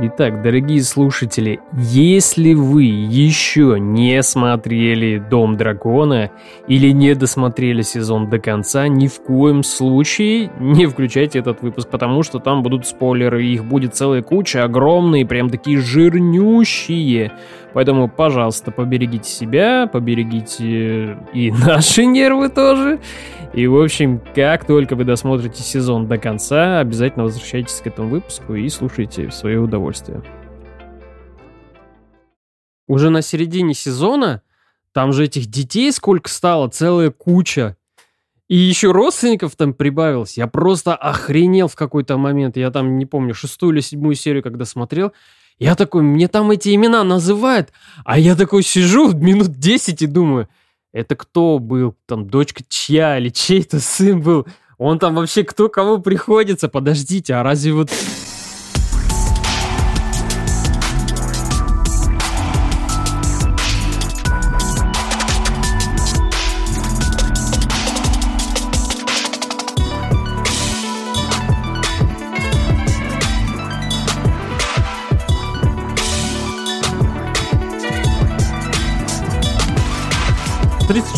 Итак, дорогие слушатели, если вы еще не смотрели «Дом дракона» или не досмотрели сезон до конца, ни в коем случае не включайте этот выпуск, потому что там будут спойлеры, их будет целая куча, огромные, прям такие жирнющие. Поэтому, пожалуйста, поберегите себя, поберегите и наши нервы тоже. И, в общем, как только вы досмотрите сезон до конца, обязательно возвращайтесь к этому выпуску и слушайте в свое удовольствие. Уже на середине сезона там же этих детей сколько стало, целая куча. И еще родственников там прибавилось. Я просто охренел в какой-то момент. Я там, не помню, шестую или седьмую серию, когда смотрел. Я такой, мне там эти имена называют. А я такой сижу минут 10 и думаю, это кто был? Там дочка чья или чей-то сын был? Он там вообще кто кому приходится? Подождите, а разве вот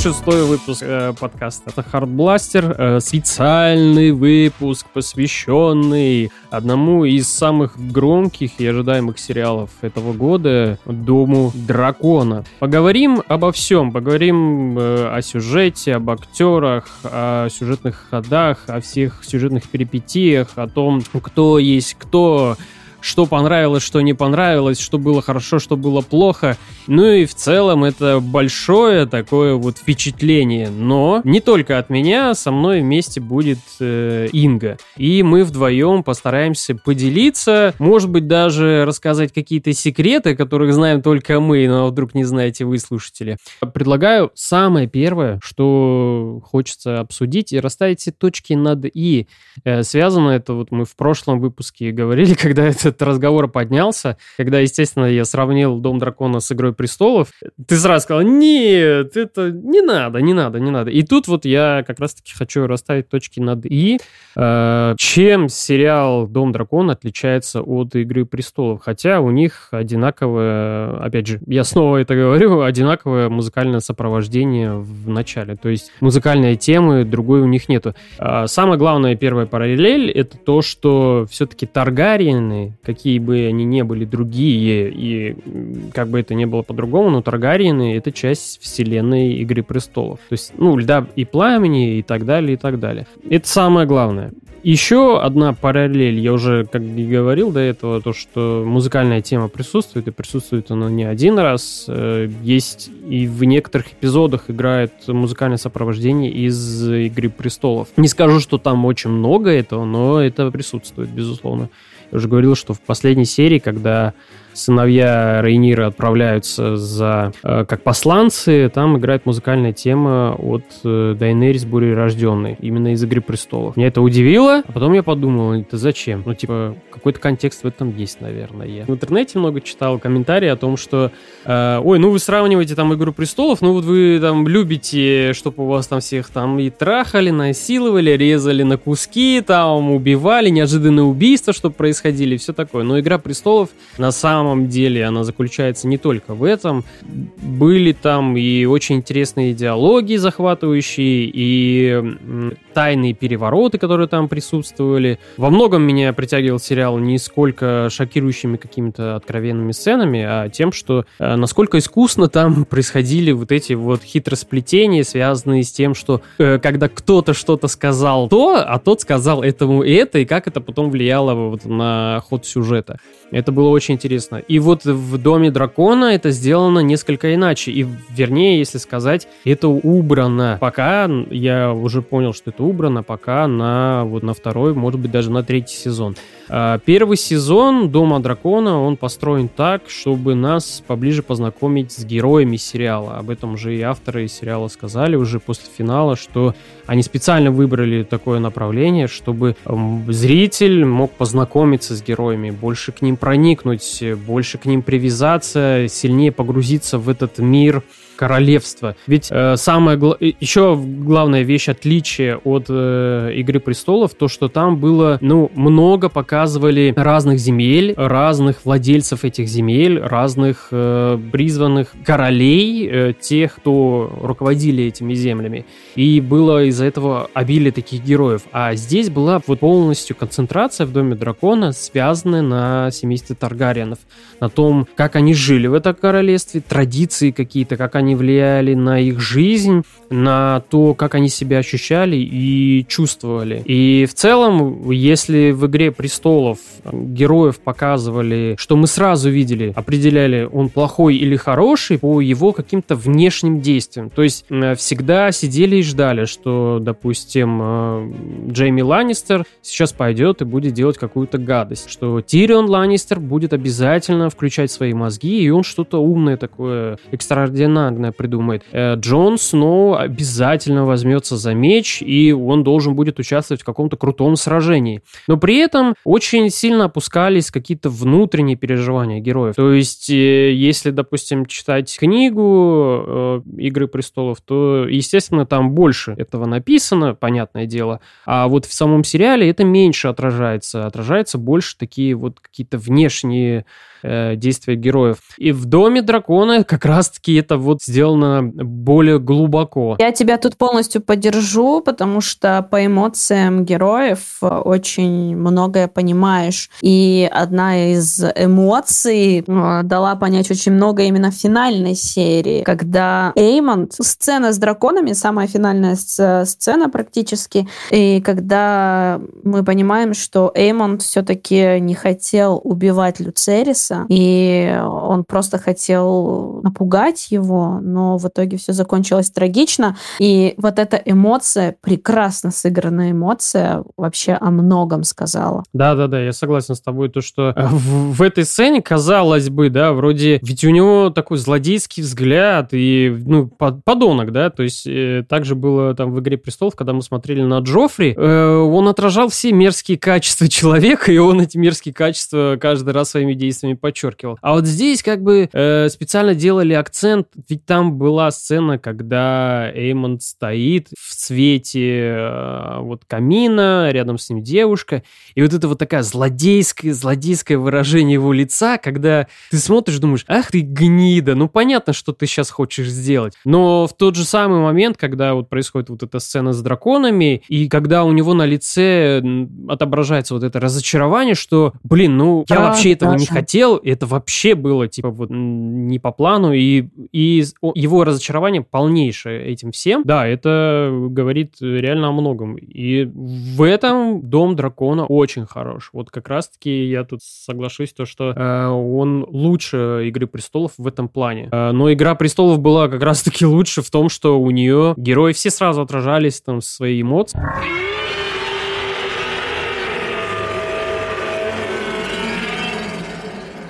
36-й выпуск э, подкаста. Это Hardblaster, э, специальный выпуск, посвященный одному из самых громких и ожидаемых сериалов этого года «Дому дракона». Поговорим обо всем. Поговорим э, о сюжете, об актерах, о сюжетных ходах, о всех сюжетных перипетиях, о том, кто есть кто, что понравилось, что не понравилось, что было хорошо, что было плохо. Ну и в целом это большое такое вот впечатление. Но не только от меня, со мной вместе будет э, Инга. И мы вдвоем постараемся поделиться, может быть, даже рассказать какие-то секреты, которых знаем только мы, но вдруг не знаете вы, слушатели. Предлагаю самое первое, что хочется обсудить и расставить все точки над «и». Э, связано это, вот мы в прошлом выпуске говорили, когда это этот разговор поднялся, когда, естественно, я сравнил «Дом дракона» с «Игрой престолов», ты сразу сказал, нет, это не надо, не надо, не надо. И тут вот я как раз-таки хочу расставить точки над «и». Э, чем сериал «Дом дракона» отличается от «Игры престолов»? Хотя у них одинаковое, опять же, я снова это говорю, одинаковое музыкальное сопровождение в начале. То есть музыкальные темы другой у них нету. А самое главное, первая параллель, это то, что все-таки Таргариены, какие бы они ни были другие, и как бы это ни было по-другому, но Таргариены — это часть вселенной Игры Престолов. То есть, ну, Льда и Пламени и так далее, и так далее. Это самое главное. Еще одна параллель, я уже как и говорил до этого, то, что музыкальная тема присутствует, и присутствует она не один раз. Э, есть и в некоторых эпизодах играет музыкальное сопровождение из «Игры престолов». Не скажу, что там очень много этого, но это присутствует, безусловно. Я уже говорил, что в последней серии, когда сыновья Рейнира отправляются за э, как посланцы, там играет музыкальная тема от э, Дайнерис Бурерожденной, именно из «Игры престолов». Меня это удивило, а потом я подумал, это зачем? Ну, типа, какой-то контекст в этом есть, наверное. Я в интернете много читал комментарии о том, что э, ой, ну вы сравниваете там «Игру престолов», ну вот вы там любите, чтобы у вас там всех там и трахали, насиловали, резали на куски, там убивали, неожиданные убийства, чтобы происходили, все такое. Но «Игра престолов» на самом самом деле она заключается не только в этом. Были там и очень интересные диалоги захватывающие, и тайные перевороты, которые там присутствовали. Во многом меня притягивал сериал не сколько шокирующими какими-то откровенными сценами, а тем, что э, насколько искусно там происходили вот эти вот хитросплетения, связанные с тем, что э, когда кто-то что-то сказал то, а тот сказал этому это, и как это потом влияло вот на ход сюжета. Это было очень интересно. И вот в Доме Дракона это сделано несколько иначе. И, вернее, если сказать, это убрано. Пока я уже понял, что это убрано, пока на, вот на второй, может быть, даже на третий сезон. А, первый сезон Дома Дракона, он построен так, чтобы нас поближе познакомить с героями сериала. Об этом же и авторы сериала сказали уже после финала, что они специально выбрали такое направление, чтобы зритель мог познакомиться с героями, больше к ним проникнуть, больше к ним привязаться, сильнее погрузиться в этот мир королевства. Ведь э, самое гла- еще главная вещь отличие от э, Игры престолов то, что там было ну много пока показывали разных земель, разных владельцев этих земель, разных э, призванных королей, э, тех, кто руководили этими землями. И было из-за этого обилие таких героев. А здесь была вот полностью концентрация в Доме Дракона, связанная на семействе Таргариенов, на том, как они жили в этом королевстве, традиции какие-то, как они влияли на их жизнь, на то, как они себя ощущали и чувствовали. И в целом, если в «Игре престолов» героев показывали, что мы сразу видели, определяли, он плохой или хороший по его каким-то внешним действиям. То есть всегда сидели и ждали, что, допустим, э, Джейми Ланнистер сейчас пойдет и будет делать какую-то гадость, что Тирион Ланнистер будет обязательно включать свои мозги, и он что-то умное такое, экстраординарное придумает. Э, Джон Сноу обязательно возьмется за меч, и он должен будет участвовать в каком-то крутом сражении. Но при этом очень сильно опускались какие-то внутренние переживания героев. То есть, э, если, допустим, читать книгу э, «Игры престолов», то, естественно, там больше этого написано, понятное дело. А вот в самом сериале это меньше отражается. Отражается больше такие вот какие-то внешние э, действия героев. И в Доме дракона как раз-таки это вот сделано более глубоко. Я тебя тут полностью поддержу, потому что по эмоциям героев э, очень многое понимаешь. И одна из эмоций э, дала понять очень много именно в финальной серии, когда Эймонд, сцена с драконами, самая финальная сцена практически, и когда мы понимаем, что Эймонд все-таки не хотел убивать Люцериса, Алекса, и он просто хотел напугать его, но в итоге все закончилось трагично. И вот эта эмоция, прекрасно сыгранная эмоция, вообще о многом сказала. Да-да-да, я согласен с тобой, то, что э, в, в этой сцене, казалось бы, да, вроде, ведь у него такой злодейский взгляд и, ну, подонок, да, то есть э, также было там в «Игре престолов», когда мы смотрели на Джоффри, э, он отражал все мерзкие качества человека, и он эти мерзкие качества каждый раз своими действиями подчеркивал. А вот здесь как бы э, специально делали акцент, ведь там была сцена, когда Эймонд стоит в свете э, вот камина, рядом с ним девушка, и вот это вот такая злодейское, злодейское выражение его лица, когда ты смотришь, думаешь, ах ты гнида, ну понятно, что ты сейчас хочешь сделать. Но в тот же самый момент, когда вот происходит вот эта сцена с драконами, и когда у него на лице отображается вот это разочарование, что, блин, ну я вообще этого не хотел, хотел, это вообще было, типа, вот не по плану, и, и его разочарование полнейшее этим всем. Да, это говорит реально о многом. И в этом Дом Дракона очень хорош. Вот как раз-таки я тут соглашусь, то, что э, он лучше Игры Престолов в этом плане. Э, но Игра Престолов была как раз-таки лучше в том, что у нее герои все сразу отражались там свои эмоции.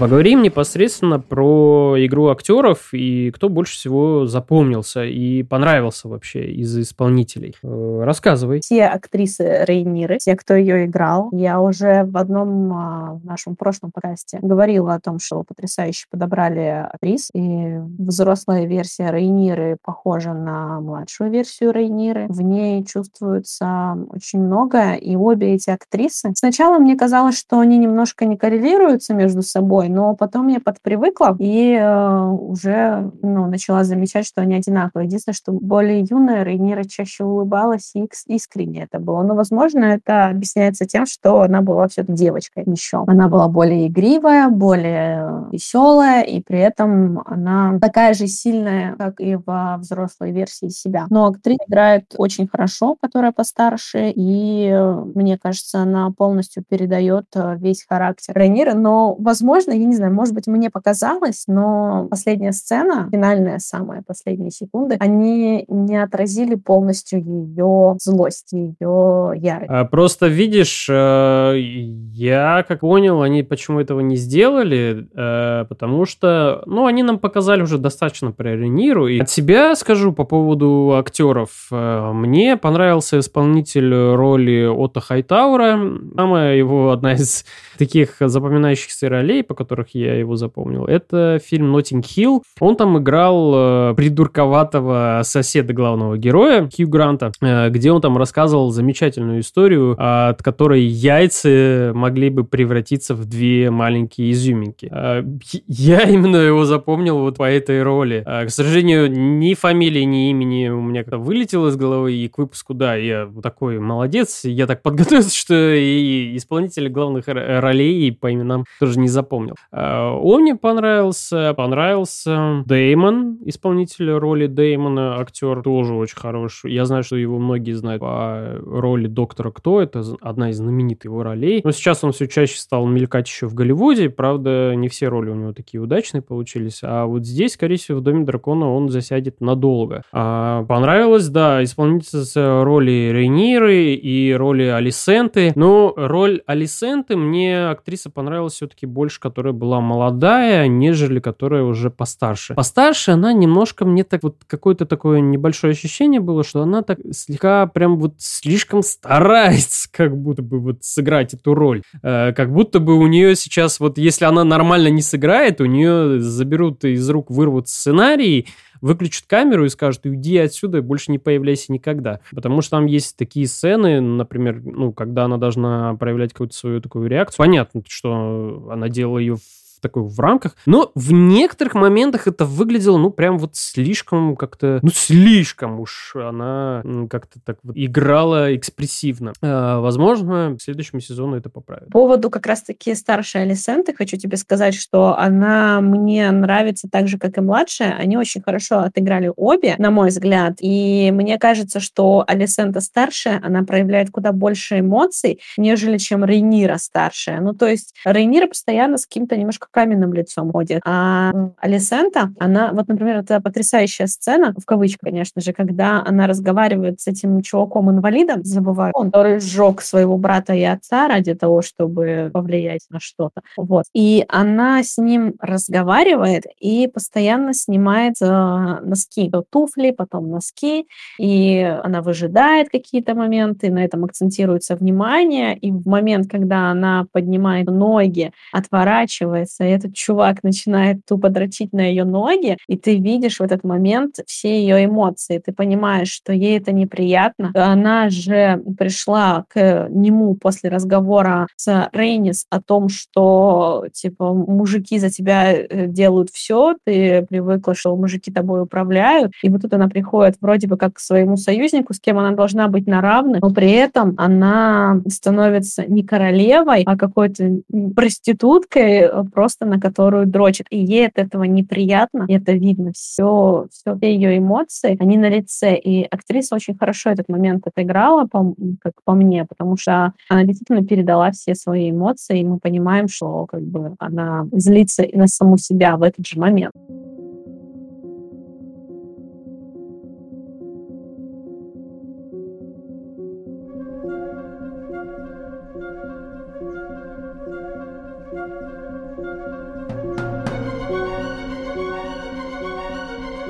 Поговорим непосредственно про игру актеров и кто больше всего запомнился и понравился вообще из исполнителей. Э, рассказывай. Все актрисы Рейниры, те, кто ее играл. Я уже в одном а, нашем прошлом подкасте говорила о том, что потрясающе подобрали актрис. И взрослая версия Рейниры похожа на младшую версию Рейниры. В ней чувствуется очень много, и обе эти актрисы. Сначала мне казалось, что они немножко не коррелируются между собой, но потом я подпривыкла и э, уже ну, начала замечать, что они одинаковые. Единственное, что более юная Рейнира чаще улыбалась и искренне это было. Но, возможно, это объясняется тем, что она была все-таки девочкой еще. Она была более игривая, более веселая, и при этом она такая же сильная, как и во взрослой версии себя. Но актриса играет очень хорошо, которая постарше, и э, мне кажется, она полностью передает э, весь характер Рейнира. Но, возможно, я не знаю, может быть, мне показалось, но последняя сцена, финальная самая последние секунды, они не отразили полностью ее злость, ее ярость. А просто видишь, э, я как понял, они почему этого не сделали, э, потому что, ну, они нам показали уже достаточно про Рениру. И от себя скажу по поводу актеров. Э, мне понравился исполнитель роли Отто Хайтаура. Самая его одна из таких запоминающихся ролей, по которой которых я его запомнил. Это фильм «Ноттинг Хилл». Он там играл э, придурковатого соседа главного героя, Хью Гранта, э, где он там рассказывал замечательную историю, от которой яйца могли бы превратиться в две маленькие изюминки. Э, я именно его запомнил вот по этой роли. К сожалению, ни фамилии, ни имени у меня как-то вылетело из головы, и к выпуску, да, я такой молодец, я так подготовился, что и исполнители главных ролей по именам тоже не запомнил. Он мне понравился, понравился Деймон, исполнитель роли Деймона, актер тоже очень хороший. Я знаю, что его многие знают по роли Доктора Кто, это одна из знаменитых его ролей. Но сейчас он все чаще стал мелькать еще в Голливуде, правда, не все роли у него такие удачные получились, а вот здесь, скорее всего, в Доме Дракона он засядет надолго. А, понравилось, да, исполнительница роли Рейниры и роли Алисенты, но роль Алисенты мне актриса понравилась все-таки больше, которая была молодая, нежели которая уже постарше. Постарше она немножко мне так вот какое-то такое небольшое ощущение было, что она так слегка прям вот слишком старается как будто бы вот сыграть эту роль. Э, как будто бы у нее сейчас вот если она нормально не сыграет, у нее заберут из рук, вырвут сценарий, выключат камеру и скажут, уйди отсюда больше не появляйся никогда. Потому что там есть такие сцены, например, ну, когда она должна проявлять какую-то свою такую реакцию. Понятно, что она делала ее в такой в рамках. Но в некоторых моментах это выглядело, ну, прям вот слишком как-то, ну, слишком уж она как-то так вот играла экспрессивно. А, возможно, в следующем сезону это поправит. По поводу как раз-таки старшей Алисенты хочу тебе сказать, что она мне нравится так же, как и младшая. Они очень хорошо отыграли обе, на мой взгляд. И мне кажется, что Алисента старшая, она проявляет куда больше эмоций, нежели чем Рейнира старшая. Ну, то есть Рейнира постоянно с каким-то немножко каменным лицом ходит. А Алисента, она, вот, например, это потрясающая сцена, в кавычках, конечно же, когда она разговаривает с этим чуваком-инвалидом, забываю, он, который сжег своего брата и отца ради того, чтобы повлиять на что-то. Вот. И она с ним разговаривает и постоянно снимает э, носки, то туфли, потом носки, и она выжидает какие-то моменты, на этом акцентируется внимание, и в момент, когда она поднимает ноги, отворачивается и этот чувак начинает тупо дрочить на ее ноги, и ты видишь в этот момент все ее эмоции, ты понимаешь, что ей это неприятно. Она же пришла к нему после разговора с Рейнис о том, что, типа, мужики за тебя э, делают все, ты привыкла, что мужики тобой управляют, и вот тут она приходит вроде бы как к своему союзнику, с кем она должна быть на равных, но при этом она становится не королевой, а какой-то проституткой, э, просто просто на которую дрочит. И ей от этого неприятно, и это видно. Все, все ее эмоции, они на лице. И актриса очень хорошо этот момент отыграла, по, как по мне, потому что она действительно передала все свои эмоции, и мы понимаем, что как бы она злится и на саму себя в этот же момент.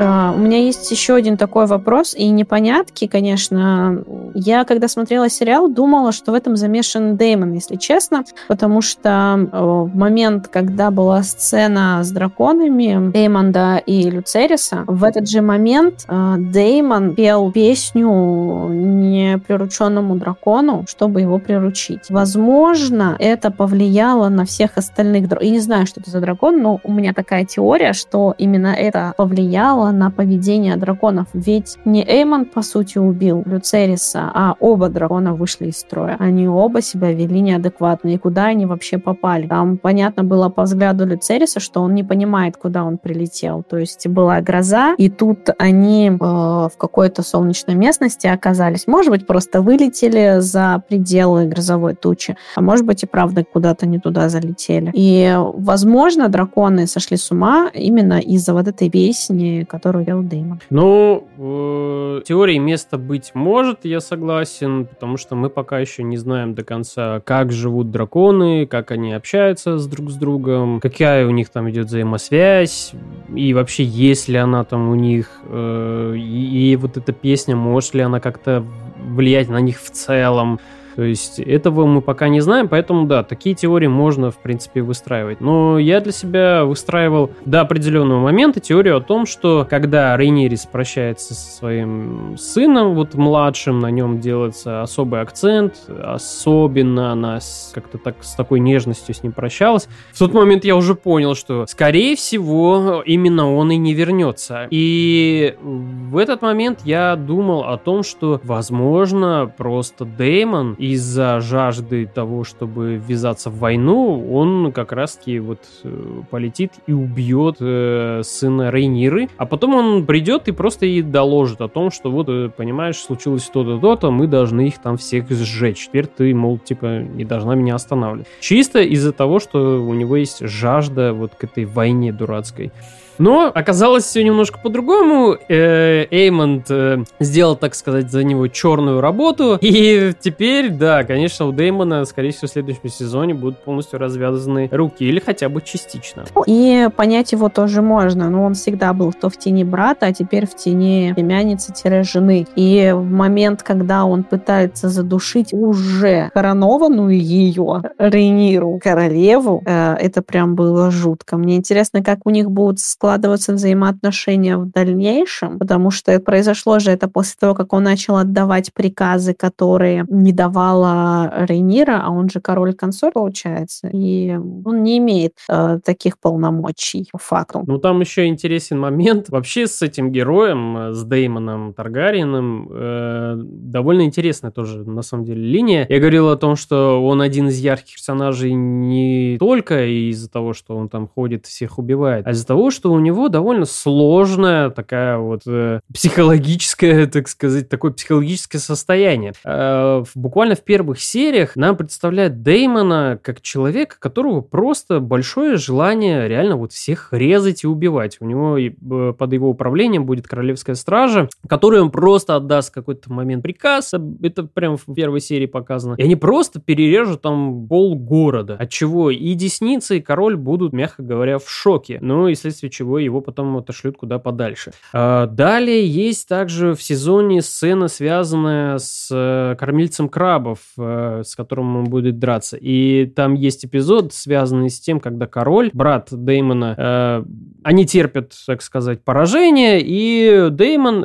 А, у меня есть еще один такой вопрос и непонятки, конечно. Я, когда смотрела сериал, думала, что в этом замешан Деймон, если честно, потому что в момент, когда была сцена с драконами Деймонда и Люцериса, в этот же момент а, Деймон пел песню неприрученному дракону, чтобы его приручить. Возможно, это повлияло на всех остальных. Я не знаю, что это за дракон, но у меня такая теория, что именно это повлияло на поведение драконов. Ведь не Эймон, по сути, убил Люцериса, а оба дракона вышли из строя. Они оба себя вели неадекватно. И куда они вообще попали? Там понятно было по взгляду Люцериса, что он не понимает, куда он прилетел. То есть была гроза, и тут они э, в какой-то солнечной местности оказались. Может быть, просто вылетели за пределы грозовой тучи, а может быть и правда куда-то не туда залетели. И, возможно, драконы сошли с ума именно из-за вот этой песни, которую вел Дэймон. Ну, в теории место быть может, я согласен, потому что мы пока еще не знаем до конца, как живут драконы, как они общаются с друг с другом, какая у них там идет взаимосвязь, и вообще есть ли она там у них, э, и, и вот эта песня, может ли она как-то влиять на них в целом. То есть этого мы пока не знаем, поэтому да, такие теории можно, в принципе, выстраивать. Но я для себя выстраивал до определенного момента теорию о том, что когда Рейнирис прощается со своим сыном, вот младшим, на нем делается особый акцент, особенно она как-то так с такой нежностью с ним прощалась. В тот момент я уже понял, что, скорее всего, именно он и не вернется. И в этот момент я думал о том, что, возможно, просто Деймон из-за жажды того, чтобы ввязаться в войну, он как раз-таки вот э, полетит и убьет э, сына Рейниры, а потом он придет и просто ей доложит о том, что вот, э, понимаешь, случилось то-то, то-то, мы должны их там всех сжечь. Теперь ты, мол, типа, не должна меня останавливать. Чисто из-за того, что у него есть жажда вот к этой войне дурацкой. Но оказалось все немножко по-другому. Э, Эймонд э, сделал, так сказать, за него черную работу. И теперь, да, конечно, у Дэймона, скорее всего, в следующем сезоне будут полностью развязаны руки. Или хотя бы частично. И понять его тоже можно. Но он всегда был то в тени брата, а теперь в тени племянницы-жены. И в момент, когда он пытается задушить уже коронованную ее Рейниру, королеву, э, это прям было жутко. Мне интересно, как у них будут складываться складываться взаимоотношения в дальнейшем, потому что произошло же это после того, как он начал отдавать приказы, которые не давала Рейнира, а он же король-консорт, получается, и он не имеет э, таких полномочий по факту. Ну, там еще интересен момент. Вообще с этим героем, э, с Деймоном Таргариеном, э, довольно интересная тоже, на самом деле, линия. Я говорил о том, что он один из ярких персонажей не только из-за того, что он там ходит, всех убивает, а из-за того, что у него довольно сложная такая вот э, психологическая, так сказать, такое психологическое состояние. Э, буквально в первых сериях нам представляют Деймона как человека, которого просто большое желание реально вот всех резать и убивать. У него э, под его управлением будет королевская стража, которой он просто отдаст какой-то момент приказ. Это прям в первой серии показано. И они просто перережут там пол города. От чего и десница, и король будут, мягко говоря, в шоке. Ну и вследствие чего его потом отошлют куда подальше. А, далее есть также в сезоне сцена, связанная с э, кормильцем крабов, э, с которым он будет драться. И там есть эпизод, связанный с тем, когда король, брат Деймона, э, они терпят, так сказать, поражение, и Деймон,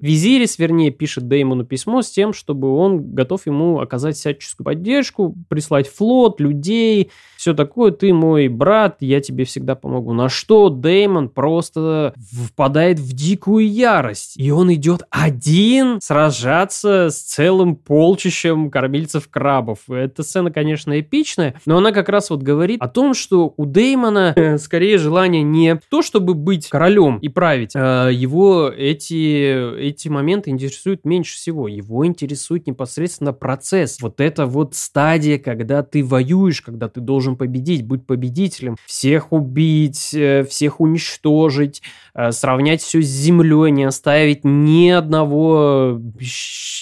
Визирис, вернее, пишет Деймону письмо с тем, чтобы он готов ему оказать всяческую поддержку, прислать флот, людей, все такое, ты мой брат, я тебе всегда помогу. На что Деймон просто впадает в дикую ярость. И он идет один сражаться с целым полчищем кормильцев крабов. Эта сцена, конечно, эпичная, но она как раз вот говорит о том, что у Деймона э, скорее желание не то, чтобы быть королем и править, а его эти, эти моменты интересуют меньше всего. Его интересует непосредственно процесс. Вот это вот стадия, когда ты воюешь, когда ты должен победить, быть победителем, всех убить, э, всех уничтожить, э, сравнять все с землей, не оставить ни одного,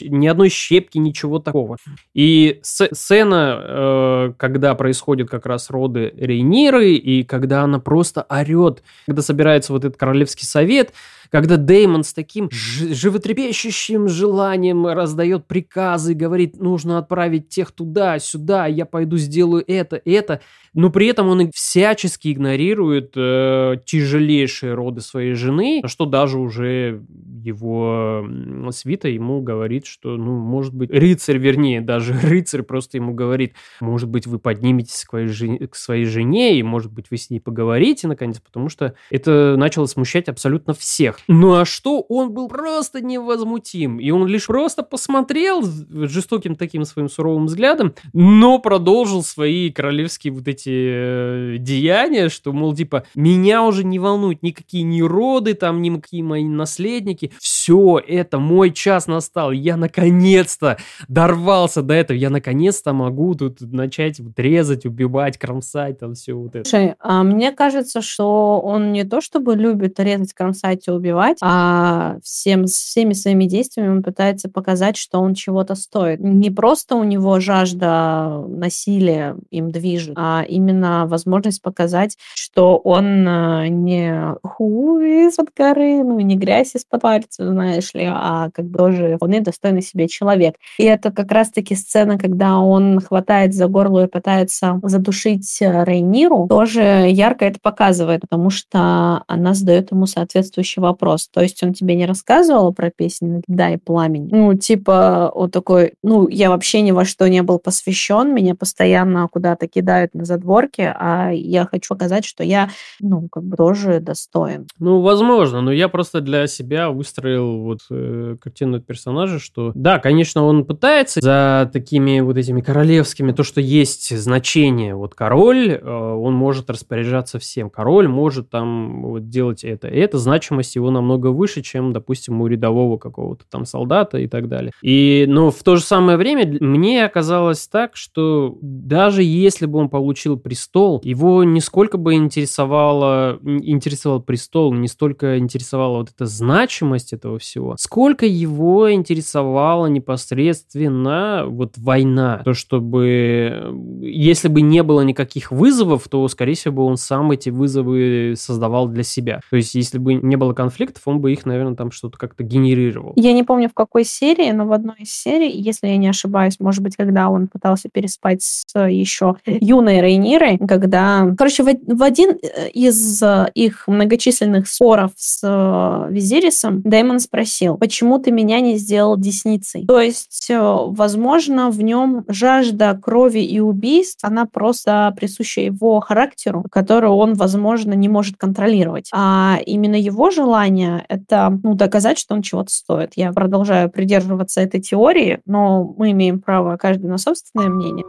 ни одной щепки, ничего такого. И сцена, э, когда происходит как раз роды Рейниры, и когда она просто орет, когда собирается вот этот королевский совет, когда Деймон с таким животрепещущим желанием раздает приказы, говорит, нужно отправить тех туда, сюда, я пойду сделаю это, это, но при этом он всячески игнорирует э, тяжелейшие роды своей жены, что даже уже его свита ему говорит, что, ну, может быть, рыцарь, вернее, даже рыцарь просто ему говорит, может быть, вы подниметесь к своей, жене, к своей жене, и, может быть, вы с ней поговорите, наконец, потому что это начало смущать абсолютно всех. Ну, а что? Он был просто невозмутим, и он лишь просто посмотрел жестоким таким своим суровым взглядом, но продолжил свои королевские вот эти э, деяния, что, мол, типа, меня уже не волнуют никакие ни роды, там, никакие мои наследники. Все, это мой час настал. Я наконец-то дорвался до этого. Я наконец-то могу тут начать вот резать, убивать, кромсать, там все вот это. Слушай, а мне кажется, что он не то чтобы любит резать, кромсать и убивать, убивать, а всем, всеми своими действиями он пытается показать, что он чего-то стоит. Не просто у него жажда насилия им движет, а именно возможность показать, что он э, не хуй из-под горы, ну, не грязь из-под пальцев, знаешь ли, а как бы тоже вполне достойный себе человек. И это как раз-таки сцена, когда он хватает за горло и пытается задушить э, Рейниру, тоже ярко это показывает, потому что она задает ему соответствующий вопрос. То есть он тебе не рассказывал про песню «Да и пламень». Ну, типа, вот такой, ну, я вообще ни во что не был посвящен, меня постоянно куда-то кидают на задворке, а я хочу показать, что я, ну, как бы тоже достоин. Ну, возможно, но я просто для себя выстроил вот э, картину персонажа, что, да, конечно, он пытается за такими вот этими королевскими, то, что есть значение, вот король, э, он может распоряжаться всем. Король может там вот делать это. И эта значимость его намного выше, чем, допустим, у рядового какого-то там солдата и так далее. И, но в то же самое время мне оказалось так, что даже если бы он получил престол, его нисколько бы интересовало, интересовал престол, не столько интересовала вот эта значимость этого всего, сколько его интересовала непосредственно вот война. То, чтобы если бы не было никаких вызовов, то, скорее всего, он сам эти вызовы создавал для себя. То есть, если бы не было конфликтов, он бы их, наверное, там что-то как-то генерировал. Я не помню, в какой серии, но в одной из серий, если я не ошибаюсь, может быть, когда он пытался переспать с еще юной Рейнирой, когда... Короче, в один из их многочисленных споров с э, Визирисом Дэймон спросил, почему ты меня не сделал десницей? То есть, э, возможно, в нем жажда крови и убийств, она просто присуща его характеру, которую он, возможно, не может контролировать. А именно его желание — это ну, доказать, что он чего-то стоит. Я продолжаю придерживаться этой теории, но мы имеем право каждый на собственное мнение.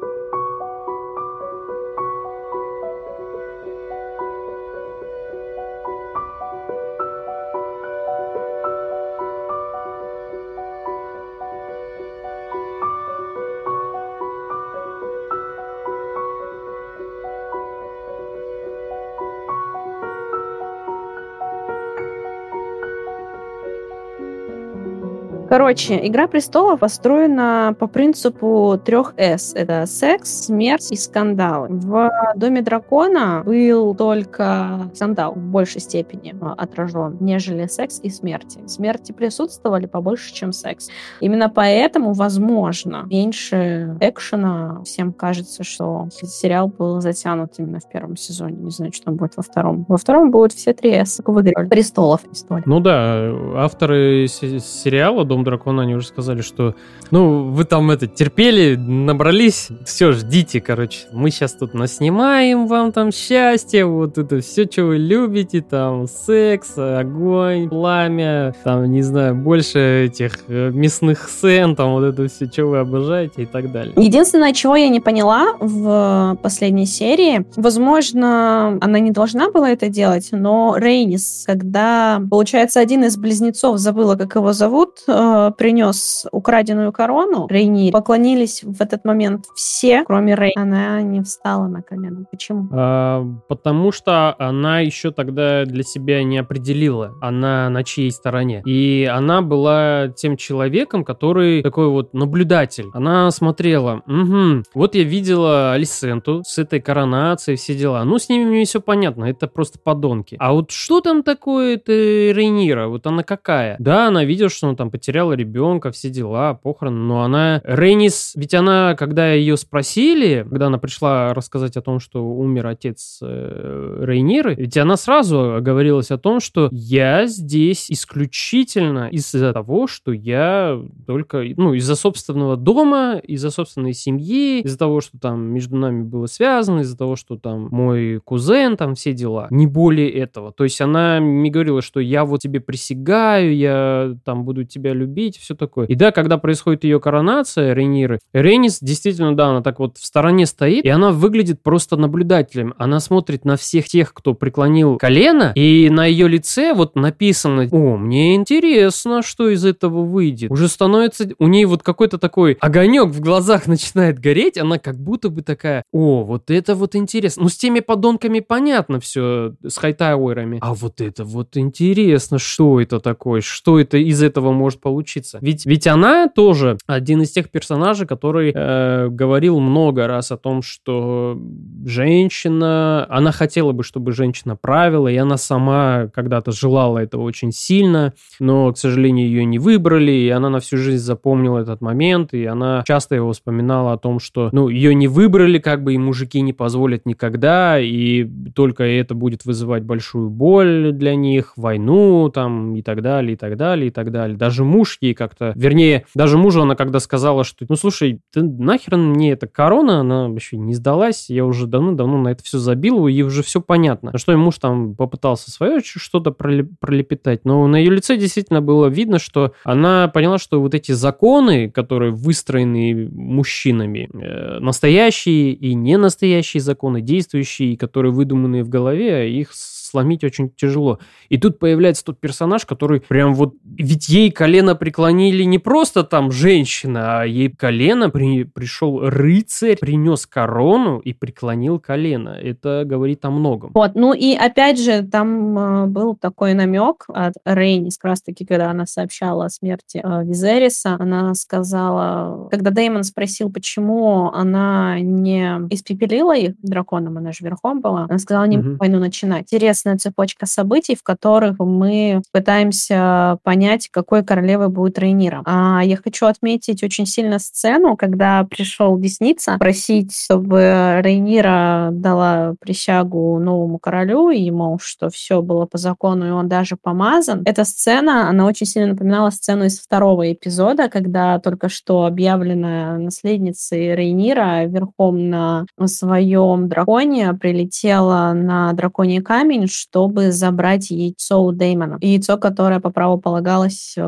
Короче, «Игра престолов» построена по принципу трех «С». Это секс, смерть и скандалы. В «Доме дракона» был только скандал в большей степени отражен, нежели секс и смерти. Смерти присутствовали побольше, чем секс. Именно поэтому, возможно, меньше экшена. Всем кажется, что сериал был затянут именно в первом сезоне. Не знаю, что там будет во втором. Во втором будут все три «С», как в «Игре престолов». Ну да, авторы сериала «Дом дракона, они уже сказали, что, ну, вы там это терпели, набрались, все, ждите, короче, мы сейчас тут наснимаем вам там счастье, вот это все, что вы любите, там, секс, огонь, пламя, там, не знаю, больше этих э, мясных сцен, там, вот это все, что вы обожаете и так далее. Единственное, чего я не поняла в последней серии, возможно, она не должна была это делать, но Рейнис, когда, получается, один из близнецов, забыла, как его зовут, э, принес украденную корону Рейни, поклонились в этот момент все, кроме Рей. Она не встала на колено. Почему? А, потому что она еще тогда для себя не определила, она на чьей стороне. И она была тем человеком, который такой вот наблюдатель. Она смотрела, угу, вот я видела Алисенту с этой коронацией, все дела. Ну, с ними мне все понятно, это просто подонки. А вот что там такое-то Рейнира? Вот она какая? Да, она видела, что он там потерял потеряла ребенка, все дела, похороны, но она... Рейнис, ведь она, когда ее спросили, когда она пришла рассказать о том, что умер отец э, Рейниры, ведь она сразу говорилась о том, что я здесь исключительно из-за того, что я только, ну, из-за собственного дома, из-за собственной семьи, из-за того, что там между нами было связано, из-за того, что там мой кузен, там все дела. Не более этого. То есть она мне говорила, что я вот тебе присягаю, я там буду тебя любить, любить, все такое. И да, когда происходит ее коронация, Рейниры, Рейнис действительно, да, она так вот в стороне стоит, и она выглядит просто наблюдателем. Она смотрит на всех тех, кто преклонил колено, и на ее лице вот написано, о, мне интересно, что из этого выйдет. Уже становится, у ней вот какой-то такой огонек в глазах начинает гореть, она как будто бы такая, о, вот это вот интересно. Ну, с теми подонками понятно все, с хайтауэрами. А вот это вот интересно, что это такое, что это из этого может получиться. Ведь, ведь она тоже один из тех персонажей, который э, говорил много раз о том, что женщина, она хотела бы, чтобы женщина правила, и она сама когда-то желала этого очень сильно, но, к сожалению, ее не выбрали, и она на всю жизнь запомнила этот момент, и она часто его вспоминала о том, что, ну, ее не выбрали, как бы, и мужики не позволят никогда, и только это будет вызывать большую боль для них, войну там и так далее, и так далее, и так далее. Даже муж ей как-то, вернее, даже мужу она когда сказала, что, ну, слушай, ты нахрен мне эта корона, она вообще не сдалась, я уже давно-давно на это все забил, и уже все понятно. Что и муж там попытался свое что-то пролепетать, но на ее лице действительно было видно, что она поняла, что вот эти законы, которые выстроены мужчинами, э, настоящие и не настоящие законы, действующие, которые выдуманные в голове, их сломить очень тяжело. И тут появляется тот персонаж, который прям вот... Ведь ей колено преклонили не просто там женщина, а ей колено при... пришел рыцарь, принес корону и преклонил колено. Это говорит о многом. Вот, ну и опять же, там э, был такой намек от Рейнис, как раз таки, когда она сообщала о смерти э, Визериса, она сказала, когда Деймон спросил, почему она не испепелила их драконом, она же верхом была, она сказала, не угу. войну начинать. Интересно, интересная цепочка событий, в которых мы пытаемся понять, какой королевой будет Рейнира. А я хочу отметить очень сильно сцену, когда пришел Десница просить, чтобы Рейнира дала присягу новому королю, и, мол, что все было по закону, и он даже помазан. Эта сцена, она очень сильно напоминала сцену из второго эпизода, когда только что объявленная наследницей Рейнира верхом на своем драконе прилетела на драконий камень, чтобы забрать яйцо у Дэймона. Яйцо, которое по праву полагалось э,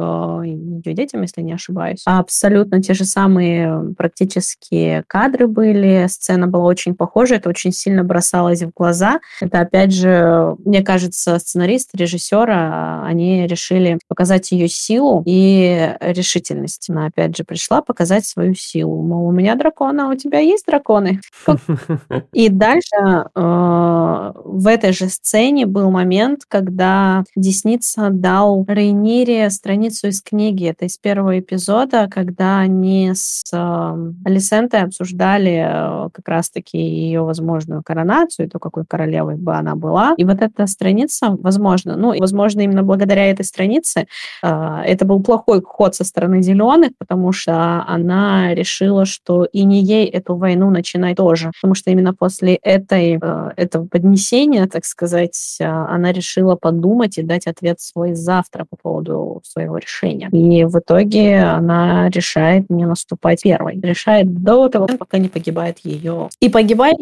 ее детям, если не ошибаюсь. Абсолютно те же самые практически кадры были, сцена была очень похожа, это очень сильно бросалось в глаза. Это, опять же, мне кажется, сценарист, режиссера, они решили показать ее силу и решительность. Она, опять же, пришла показать свою силу. Мол, у меня дракона, а у тебя есть драконы? И дальше э, в этой же сцене сцене был момент, когда Десница дал Рейнире страницу из книги. Это из первого эпизода, когда они с э, Алисентой обсуждали э, как раз-таки ее возможную коронацию, то, какой королевой бы она была. И вот эта страница, возможно, ну, возможно, именно благодаря этой странице э, это был плохой ход со стороны зеленых, потому что она решила, что и не ей эту войну начинать тоже. Потому что именно после этой, э, этого поднесения, так сказать, а, она решила подумать и дать ответ свой завтра по поводу своего решения. И в итоге она решает не наступать первой. Решает до того, пока не погибает ее. И погибает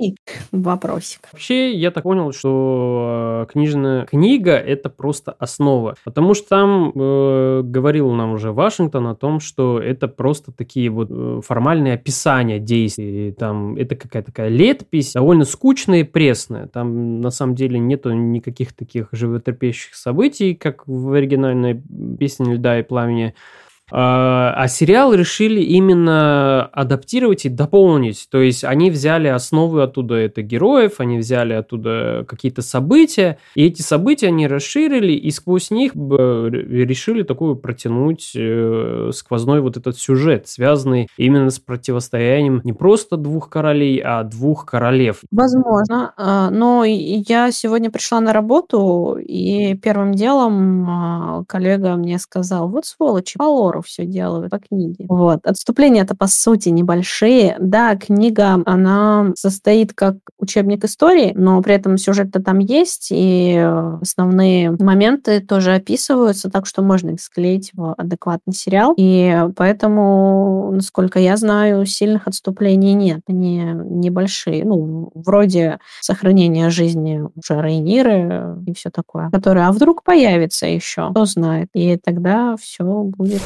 вопросик. Вообще, я так понял, что э, книжная книга — это просто основа. Потому что там э, говорил нам уже Вашингтон о том, что это просто такие вот э, формальные описания действий. Там это какая-то такая летопись, довольно скучная и пресная. Там на самом деле нету никаких таких животрепещущих событий, как в оригинальной песне «Льда и пламени», а, а сериал решили именно адаптировать и дополнить. То есть они взяли основы оттуда это героев, они взяли оттуда какие-то события, и эти события они расширили, и сквозь них решили такую протянуть э, сквозной вот этот сюжет, связанный именно с противостоянием не просто двух королей, а двух королев. Возможно, а, но я сегодня пришла на работу, и первым делом а, коллега мне сказал, вот сволочи, по Тору все делают по книге. Вот. Отступления-то, по сути, небольшие. Да, книга, она состоит как учебник истории, но при этом сюжет-то там есть, и основные моменты тоже описываются, так что можно их склеить в адекватный сериал. И поэтому, насколько я знаю, сильных отступлений нет. Они небольшие. Ну, вроде сохранения жизни уже Рейниры и все такое. Которое, а вдруг появится еще? Кто знает. И тогда все будет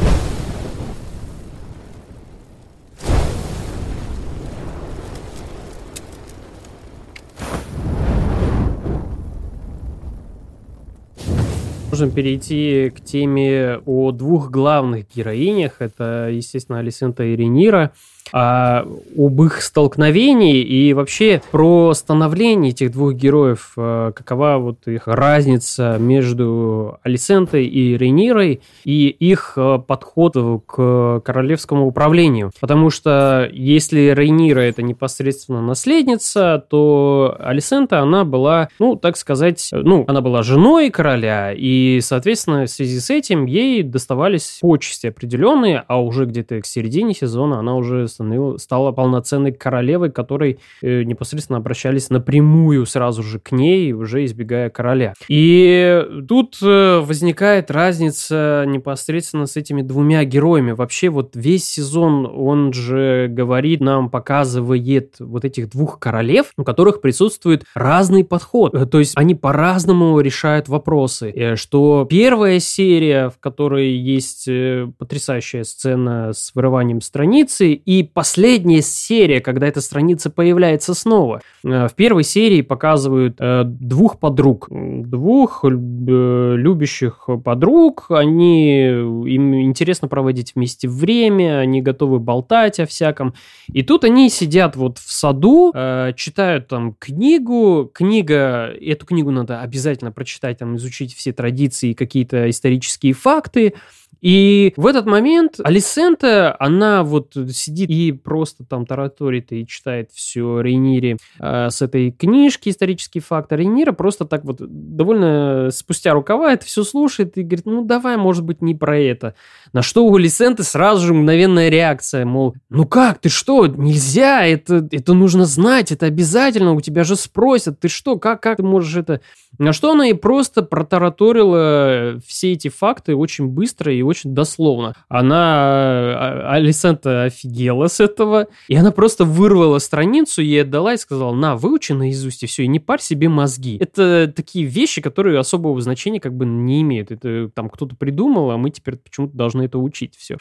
Можем перейти к теме о двух главных героинях. Это, естественно, Алисента и Ренира а, об их столкновении и вообще про становление этих двух героев, а, какова вот их разница между Алисентой и Рейнирой и их а, подход к королевскому управлению. Потому что если Рейнира это непосредственно наследница, то Алисента, она была, ну, так сказать, ну, она была женой короля, и, соответственно, в связи с этим ей доставались почести определенные, а уже где-то к середине сезона она уже становилась, стала полноценной королевой, которой э, непосредственно обращались напрямую сразу же к ней, уже избегая короля. И тут э, возникает разница непосредственно с этими двумя героями. Вообще вот весь сезон, он же говорит нам, показывает вот этих двух королев, у которых присутствует разный подход. Э, то есть они по-разному решают вопросы. Э, что первая серия, в которой есть э, потрясающая сцена с вырыванием страницы, и последняя серия, когда эта страница появляется снова. Э, в первой серии показывают э, двух подруг, двух любящих подруг. Они им интересно проводить вместе время, они готовы болтать о всяком. И тут они сидят вот в саду, э, читают там книгу. Книга, эту книгу надо обязательно прочитать, там изучить все традиции, какие-то исторические факты. И в этот момент Алисента, она вот сидит и просто там тараторит и читает все Рейнире э, с этой книжки «Исторический фактор». Рейнира просто так вот довольно спустя рукава это все слушает и говорит, ну давай, может быть, не про это. На что у Алисенты сразу же мгновенная реакция, мол, ну как, ты что, нельзя, это, это нужно знать, это обязательно, у тебя же спросят, ты что, как, как ты можешь это... На что она и просто протараторила все эти факты очень быстро и очень дословно. Она, а, Алисента офигела с этого, и она просто вырвала страницу, ей отдала и сказала, на, выучи наизусть, и все, и не парь себе мозги. Это такие вещи, которые особого значения как бы не имеют. Это там кто-то придумал, а мы теперь почему-то должны это учить все.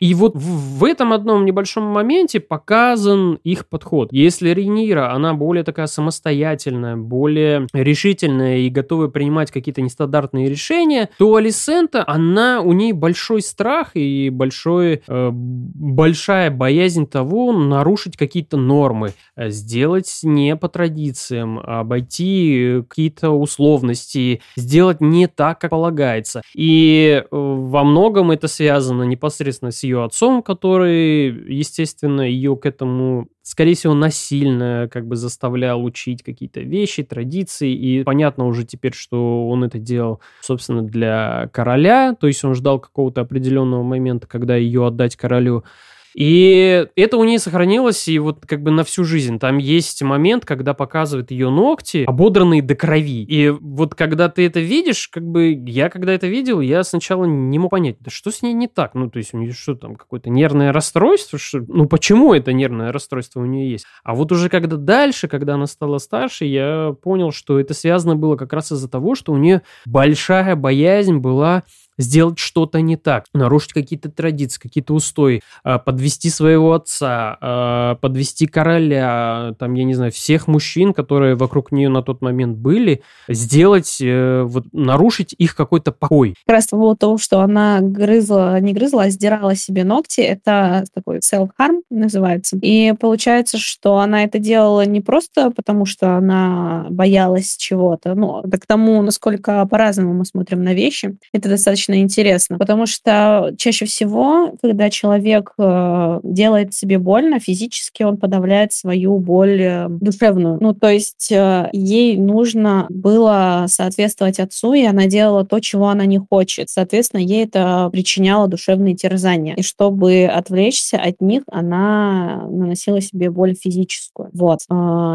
И вот в этом одном небольшом моменте показан их подход. Если Рейнира, она более такая самостоятельная, более решительная и готова принимать какие-то нестандартные решения, то Алисента, она, у ней большой страх и большой, э, большая боязнь того, нарушить какие-то нормы, э, сделать не по традициям, обойти какие-то условности, сделать не так, как полагается. И э, во многом это связано непосредственно с ее отцом, который, естественно, ее к этому, скорее всего, насильно как бы заставлял учить какие-то вещи, традиции. И понятно уже теперь, что он это делал, собственно, для короля. То есть он ждал какого-то определенного момента, когда ее отдать королю. И это у нее сохранилось и вот как бы на всю жизнь. Там есть момент, когда показывают ее ногти, ободранные до крови. И вот когда ты это видишь, как бы я когда это видел, я сначала не мог понять, да что с ней не так? Ну, то есть у нее что там, какое-то нервное расстройство? Что... Ну, почему это нервное расстройство у нее есть? А вот уже когда дальше, когда она стала старше, я понял, что это связано было как раз из-за того, что у нее большая боязнь была сделать что-то не так, нарушить какие-то традиции, какие-то устои, а, подвести своего отца, а, подвести короля, там, я не знаю, всех мужчин, которые вокруг нее на тот момент были, сделать, э, вот, нарушить их какой-то покой. Как раз по того, что она грызла, не грызла, а сдирала себе ногти, это такой self-harm называется. И получается, что она это делала не просто потому, что она боялась чего-то, ну, это к тому, насколько по-разному мы смотрим на вещи. Это достаточно достаточно интересно, потому что чаще всего, когда человек э, делает себе больно, физически он подавляет свою боль э, душевную. Ну, то есть э, ей нужно было соответствовать отцу, и она делала то, чего она не хочет. Соответственно, ей это причиняло душевные терзания. И чтобы отвлечься от них, она наносила себе боль физическую. Вот.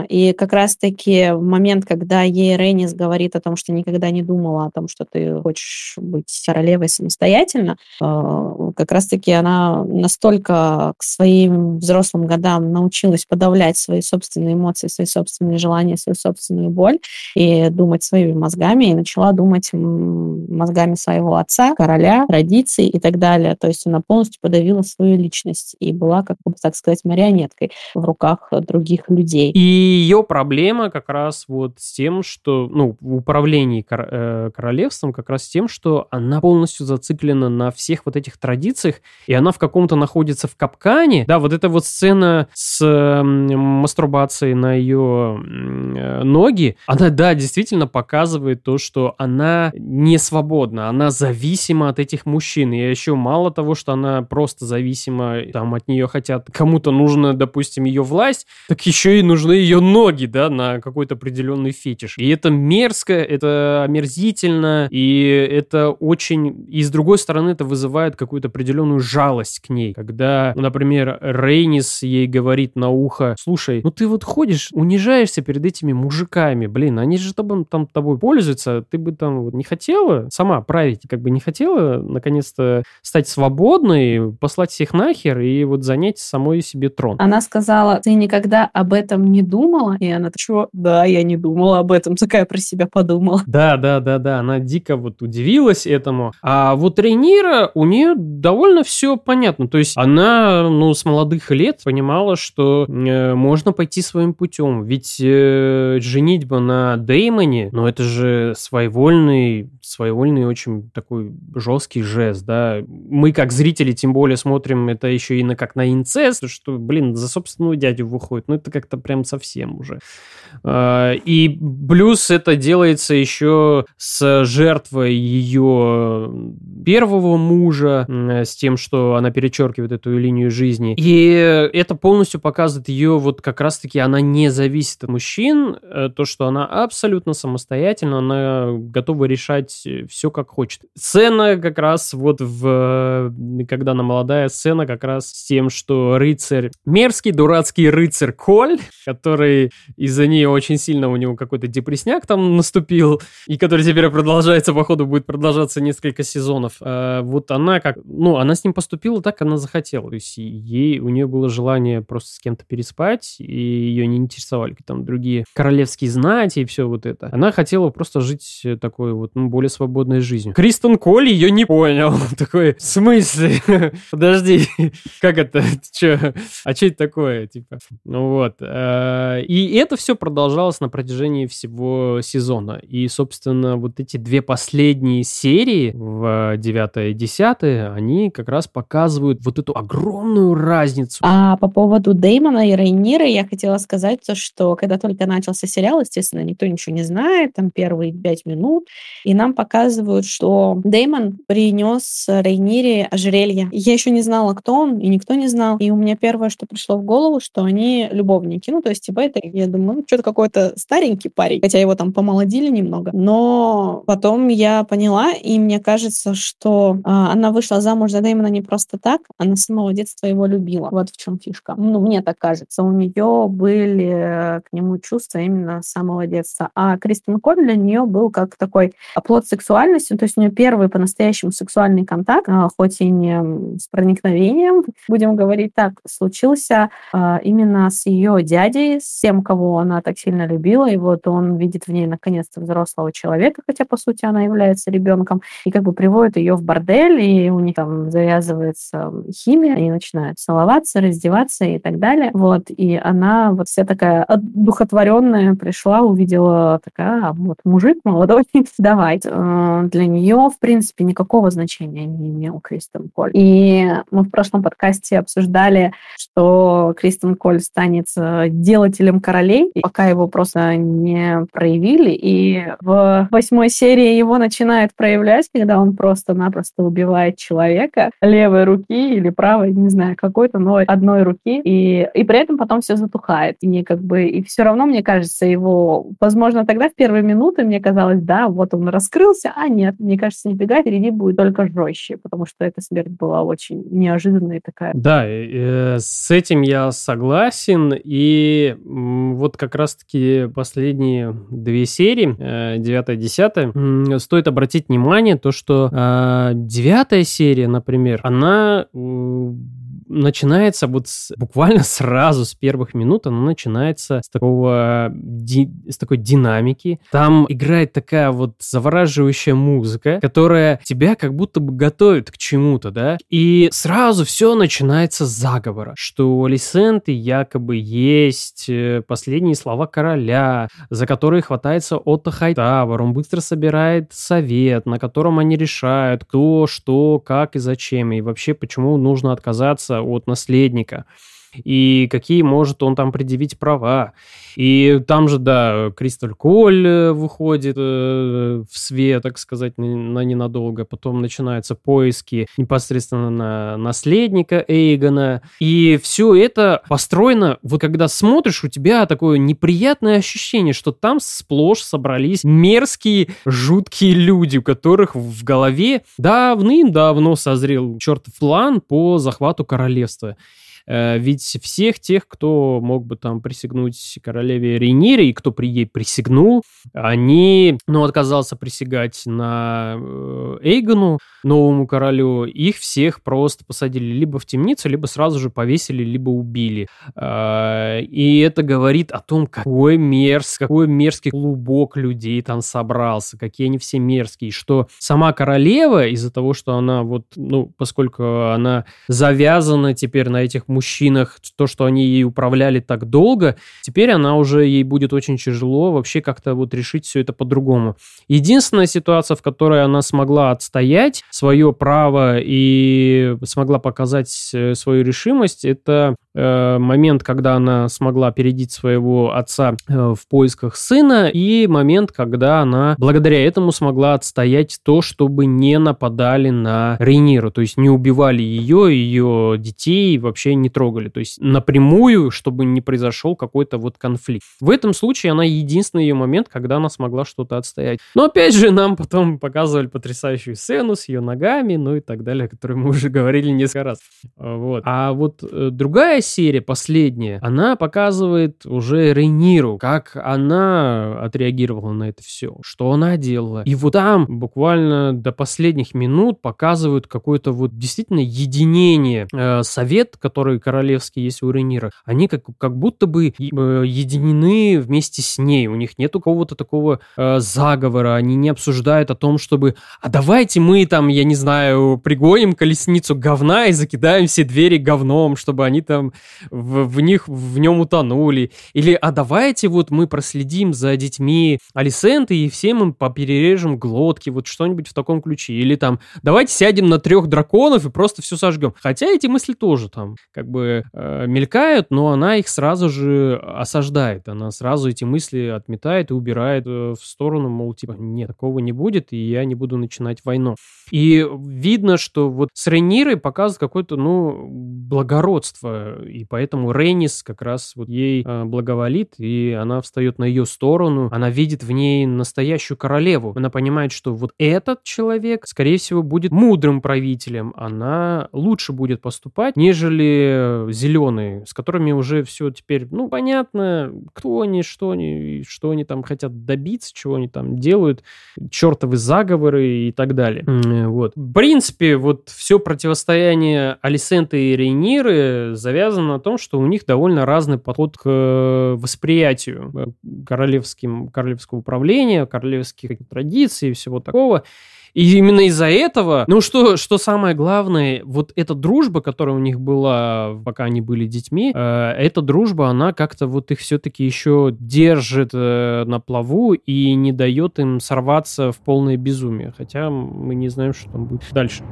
И как раз-таки в момент, когда ей Рейнис говорит о том, что никогда не думала о том, что ты хочешь быть королевой самостоятельно. Э, как раз-таки она настолько к своим взрослым годам научилась подавлять свои собственные эмоции, свои собственные желания, свою собственную боль и думать своими мозгами, и начала думать мозгами своего отца, короля, традиций и так далее. То есть она полностью подавила свою личность и была, как бы так сказать, марионеткой в руках других людей. И ее проблема как раз вот с тем, что, ну, в управлении э, королевством как раз с тем, что она полностью зациклена на всех вот этих традициях, и она в каком-то находится в капкане. Да, вот эта вот сцена с э, мастурбацией на ее э, ноги, она, да, действительно показывает то, что она не свободна, она зависима от этих мужчин. И еще мало того, что она просто зависима, там от нее хотят, кому-то нужно, допустим, ее власть, так еще и нужны ее ноги, да, на какой-то определенный фетиш. И это мерзко, это омерзительно, и это очень... И с другой стороны, это вызывает какую-то определенную жалость к ней. Когда, например, Рейнис ей говорит на ухо, слушай, ну ты вот ходишь, унижаешься перед этими мужиками, блин, они же там, там тобой пользуются, ты бы там вот не хотела сама править, как бы не хотела наконец-то стать свободной, послать всех нахер и вот занять самой себе трон. Она сказала, ты никогда об этом не думала? И она, что? Да, я не думала об этом, такая про себя подумала. Да, да, да, да, она дико вот удивилась этому. А вот Рейнира, у нее довольно все понятно. То есть она, ну, с молодых лет понимала, что э, можно пойти своим путем. Ведь э, женитьба на Деймоне, ну, это же своевольный, своевольный очень такой жесткий жест, да. Мы, как зрители, тем более смотрим это еще и на как на инцест, что, блин, за собственную дядю выходит. Ну, это как-то прям совсем уже. А, и плюс это делается еще с жертвой ее первого мужа, с тем, что она перечеркивает эту линию жизни. И это полностью показывает ее, вот как раз-таки она не зависит от мужчин, э, то, что она абсолютно самостоятельна, она готова решать все, как хочет. Сцена как раз вот в... Когда она молодая, сцена как раз с тем, что рыцарь, мерзкий, дурацкий рыцарь Коль, который из-за нее очень сильно у него какой-то депресняк там наступил, и который теперь продолжается, походу, будет продолжаться несколько сезонов. А вот она как, ну, она с ним поступила так, она захотела. То есть ей, у нее было желание просто с кем-то переспать, и ее не интересовали там другие королевские знати и все вот это. Она хотела просто жить такой вот, ну, более свободной жизнью. Кристен Коль ее не понял. Такой, в смысле? Подожди, как это? Че? А что это такое? Типа, ну вот. Э, и это все продолжалось на протяжении всего сезона. И, собственно, вот эти две последние серии в 9 и 10 они как раз показывают вот эту огромную разницу. А по поводу Деймона и Рейнира я хотела сказать то, что когда только начался сериал, естественно, никто ничего не знает, там первые пять минут, и нам показывают, что Деймон принес Рейнире ожерелье. Я еще не знала, кто он, и никто не знал. И у меня первое, что пришло в голову, что они любовники. Ну, то есть, типа, это, я думаю, ну, что-то какой-то старенький парень, хотя его там помолодили немного. Но потом я поняла, и мне кажется, что э, она вышла замуж за Дэймона не просто так, она с самого детства его любила. Вот в чем фишка. Ну, мне так кажется. У нее были к нему чувства именно с самого детства. А Кристин Коль для нее был как такой оплот сексуальности, то есть у нее первый по-настоящему сексуальный контакт, э, хоть и не с проникновением, будем говорить так, случился э, именно с ее дядей, с тем, кого она так сильно любила, и вот он видит в ней наконец-то взрослого человека, хотя по сути она является ребенком, и как бы приводит ее в бордель, и у них там завязывается химия, они начинают целоваться, раздеваться и так далее, вот, и она вот вся такая духотворенная пришла, увидела такая, «А, вот мужик молодой, давай. Э, для нее, в принципе, никакого значения не имел Кристен Коль. И мы в прошлом подкасте обсуждали, что Кристен Коль станет э, делателем королей, пока его просто не проявили. И в восьмой серии его начинает проявлять, когда он просто-напросто убивает человека левой руки или правой, не знаю, какой-то, но одной руки. И, и при этом потом все затухает. И как бы и все равно, мне кажется, его, возможно, тогда в первые минуты мне казалось, да, вот он раскрылся, а нет, мне кажется, нифига, впереди будет только жестче, потому что эта смерть была очень неожиданная такая. Да, э, с этим я согласен, и вот как раз-таки последние две серии, 9 и 10, стоит обратить внимание, то, то, что э, девятая серия, например, она начинается вот с, буквально сразу с первых минут, она начинается с такого ди, с такой динамики. Там играет такая вот завораживающая музыка, которая тебя как будто бы готовит к чему-то, да? И сразу все начинается с заговора, что у Алисенты якобы есть э, последние слова короля, за которые хватается Отто Хайтавр. Он быстро собирает совет, на котором они решают, кто, что, как и зачем, и вообще почему нужно отказаться от наследника и какие может он там предъявить права. И там же, да, Кристаль Коль э, выходит э, в свет, так сказать, на ненадолго. Потом начинаются поиски непосредственно на наследника Эйгона. И все это построено, вот когда смотришь, у тебя такое неприятное ощущение, что там сплошь собрались мерзкие, жуткие люди, у которых в голове давным-давно созрел чертов план по захвату королевства. Э, ведь всех тех, кто мог бы там присягнуть королеве Рейнире, и кто при ей присягнул, они, ну, отказался присягать на э, Эйгону, новому королю, их всех просто посадили либо в темницу, либо сразу же повесили, либо убили. Э, и это говорит о том, какой мерзкий, какой мерзкий клубок людей там собрался, какие они все мерзкие, что сама королева из-за того, что она вот, ну, поскольку она завязана теперь на этих мужчинах, мужчинах, то, что они ей управляли так долго, теперь она уже, ей будет очень тяжело вообще как-то вот решить все это по-другому. Единственная ситуация, в которой она смогла отстоять свое право и смогла показать э, свою решимость, это момент, когда она смогла опередить своего отца э, в поисках сына, и момент, когда она благодаря этому смогла отстоять то, чтобы не нападали на Рейниру, то есть не убивали ее, ее детей, вообще не трогали, то есть напрямую, чтобы не произошел какой-то вот конфликт. В этом случае она единственный ее момент, когда она смогла что-то отстоять. Но опять же, нам потом показывали потрясающую сцену с ее ногами, ну и так далее, о которой мы уже говорили несколько раз. Вот. А вот э, другая серия, последняя, она показывает уже Рейниру, как она отреагировала на это все, что она делала. И вот там буквально до последних минут показывают какое-то вот действительно единение. Э, совет, который королевский есть у Рейнира, они как, как будто бы э, единены вместе с ней. У них нет какого-то такого э, заговора, они не обсуждают о том, чтобы а давайте мы там, я не знаю, пригоним колесницу говна и закидаем все двери говном, чтобы они там в, в них, в нем утонули. Или, а давайте вот мы проследим за детьми Алисенты и всем им поперережем глотки, вот что-нибудь в таком ключе. Или там, давайте сядем на трех драконов и просто все сожгем. Хотя эти мысли тоже там как бы э, мелькают, но она их сразу же осаждает. Она сразу эти мысли отметает и убирает э, в сторону, мол, типа, нет, такого не будет, и я не буду начинать войну. И видно, что вот с Рейнирой показывает какое-то, ну, благородство и поэтому Рейнис как раз вот ей э, благоволит, и она встает на ее сторону, она видит в ней настоящую королеву. Она понимает, что вот этот человек, скорее всего, будет мудрым правителем, она лучше будет поступать, нежели зеленые, с которыми уже все теперь, ну, понятно, кто они, что они, что они там хотят добиться, чего они там делают, чертовы заговоры и так далее. Вот. В принципе, вот все противостояние Алисенты и Рейниры завязано завязано на том, что у них довольно разный подход к э, восприятию э, королевским, королевского управления, королевских традиций и всего такого. И именно из-за этого, ну что, что самое главное, вот эта дружба, которая у них была, пока они были детьми, э, эта дружба, она как-то вот их все-таки еще держит э, на плаву и не дает им сорваться в полное безумие. Хотя мы не знаем, что там будет дальше.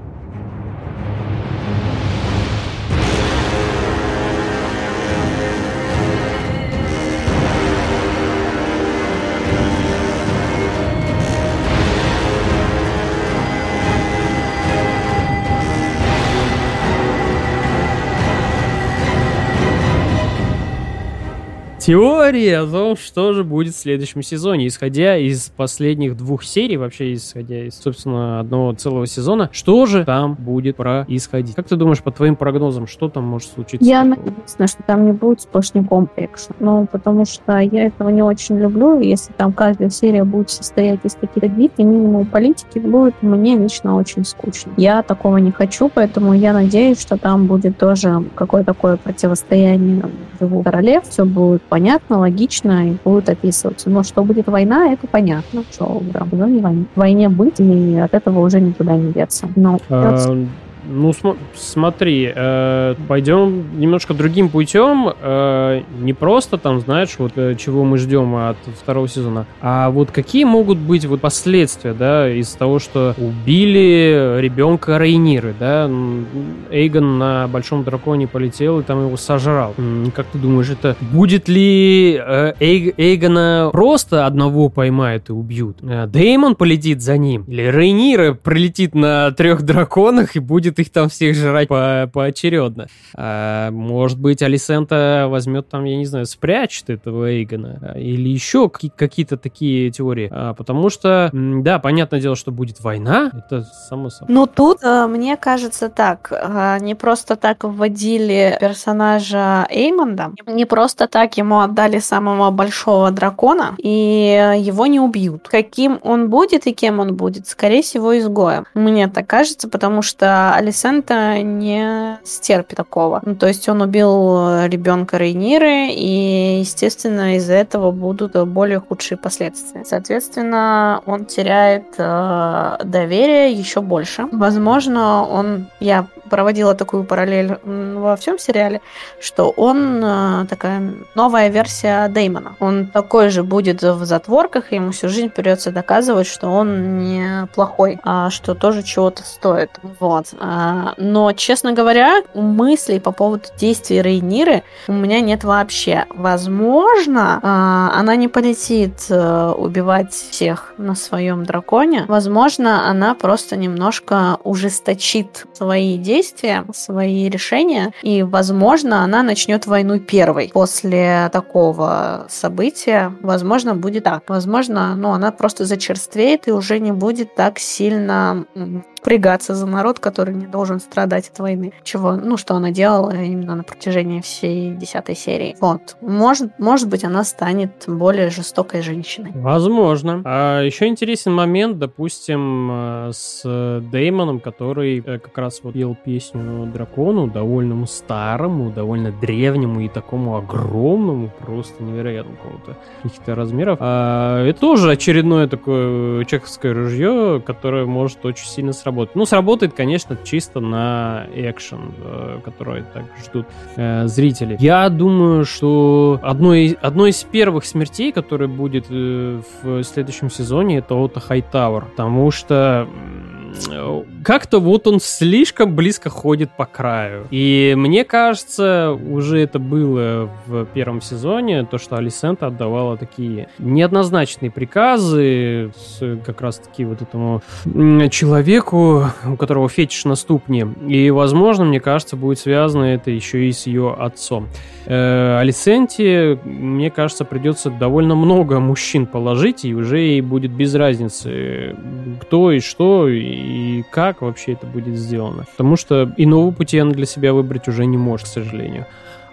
Теории о том, что же будет в следующем сезоне, исходя из последних двух серий, вообще исходя из, собственно, одного целого сезона, что же там будет происходить. Как ты думаешь, по твоим прогнозам, что там может случиться? Я надеюсь, что там не будет сплошняком экшен. Ну, потому что я этого не очень люблю. Если там каждая серия будет состоять из каких-то бит и минимум политики, будет мне лично очень скучно. Я такого не хочу, поэтому я надеюсь, что там будет тоже какое-то такое противостояние двух королев. Все будет понятно, логично и будет описываться. Но что будет война, это понятно. Что в войне быть, и от этого уже никуда не деться. Но а, ну, см- смотри, э, пойдем немножко другим путем. Э, не просто там, знаешь, вот э, чего мы ждем от второго сезона, а вот какие могут быть вот последствия, да, из того, что убили ребенка Рейниры, да, Эйгон на Большом Драконе полетел и там его сожрал. Как ты думаешь, это будет ли э, Эйгона просто одного поймают и убьют? Э, Деймон полетит за ним? Или Рейнира прилетит на трех драконах и будет их там всех жрать по поочередно. А, может быть, Алисента возьмет там, я не знаю, спрячет этого Эйгона. Или еще какие-то такие теории. А, потому что, да, понятное дело, что будет война. Это само собой. Ну, тут, э, мне кажется, так. Э, не просто так вводили персонажа Эймонда. Не просто так ему отдали самого большого дракона. И его не убьют. Каким он будет и кем он будет? Скорее всего, изгоем. Мне так кажется, потому что Алисента не стерпит такого. Ну, то есть он убил ребенка Рейниры, и, естественно, из-за этого будут более худшие последствия. Соответственно, он теряет э, доверие еще больше. Возможно, он... Я проводила такую параллель во всем сериале, что он э, такая новая версия Деймона. Он такой же будет в затворках, и ему всю жизнь придется доказывать, что он не плохой, а что тоже чего-то стоит. Вот. А, но, честно говоря, мыслей по поводу действий Рейниры у меня нет вообще. Возможно, а, она не полетит э, убивать всех на своем драконе. Возможно, она просто немножко ужесточит свои действия, свои решения, и, возможно, она начнет войну первой. После такого события, возможно, будет так. Возможно, ну, она просто зачерствеет и уже не будет так сильно впрягаться за народ, который не должен страдать от войны. Чего, ну, что она делала именно на протяжении всей десятой серии. Вот. Может, может быть, она станет более жестокой женщиной. Возможно. А еще интересен момент, допустим, э, с Деймоном, который э, как раз вот пел песню дракону, довольно старому, довольно древнему и такому огромному, просто невероятному какого-то каких-то размеров. А, это тоже очередное такое чеховское ружье, которое может очень сильно сработать. Ну, сработает, конечно, чисто на экшен, э, который так ждут э, зрители. Я думаю, что одной, одной из первых смертей, которая будет э, в следующем сезоне, это Ота Хайтауэр. Потому что как-то вот он слишком близко ходит по краю. И мне кажется, уже это было в первом сезоне, то, что Алисента отдавала такие неоднозначные приказы с как раз-таки вот этому человеку, у которого фетиш на ступне. И, возможно, мне кажется, будет связано это еще и с ее отцом. Э, Алисенте, мне кажется, придется довольно много мужчин положить, и уже ей будет без разницы, кто и что, и как вообще это будет сделано. Потому что иного пути она для себя выбрать уже не может, к сожалению.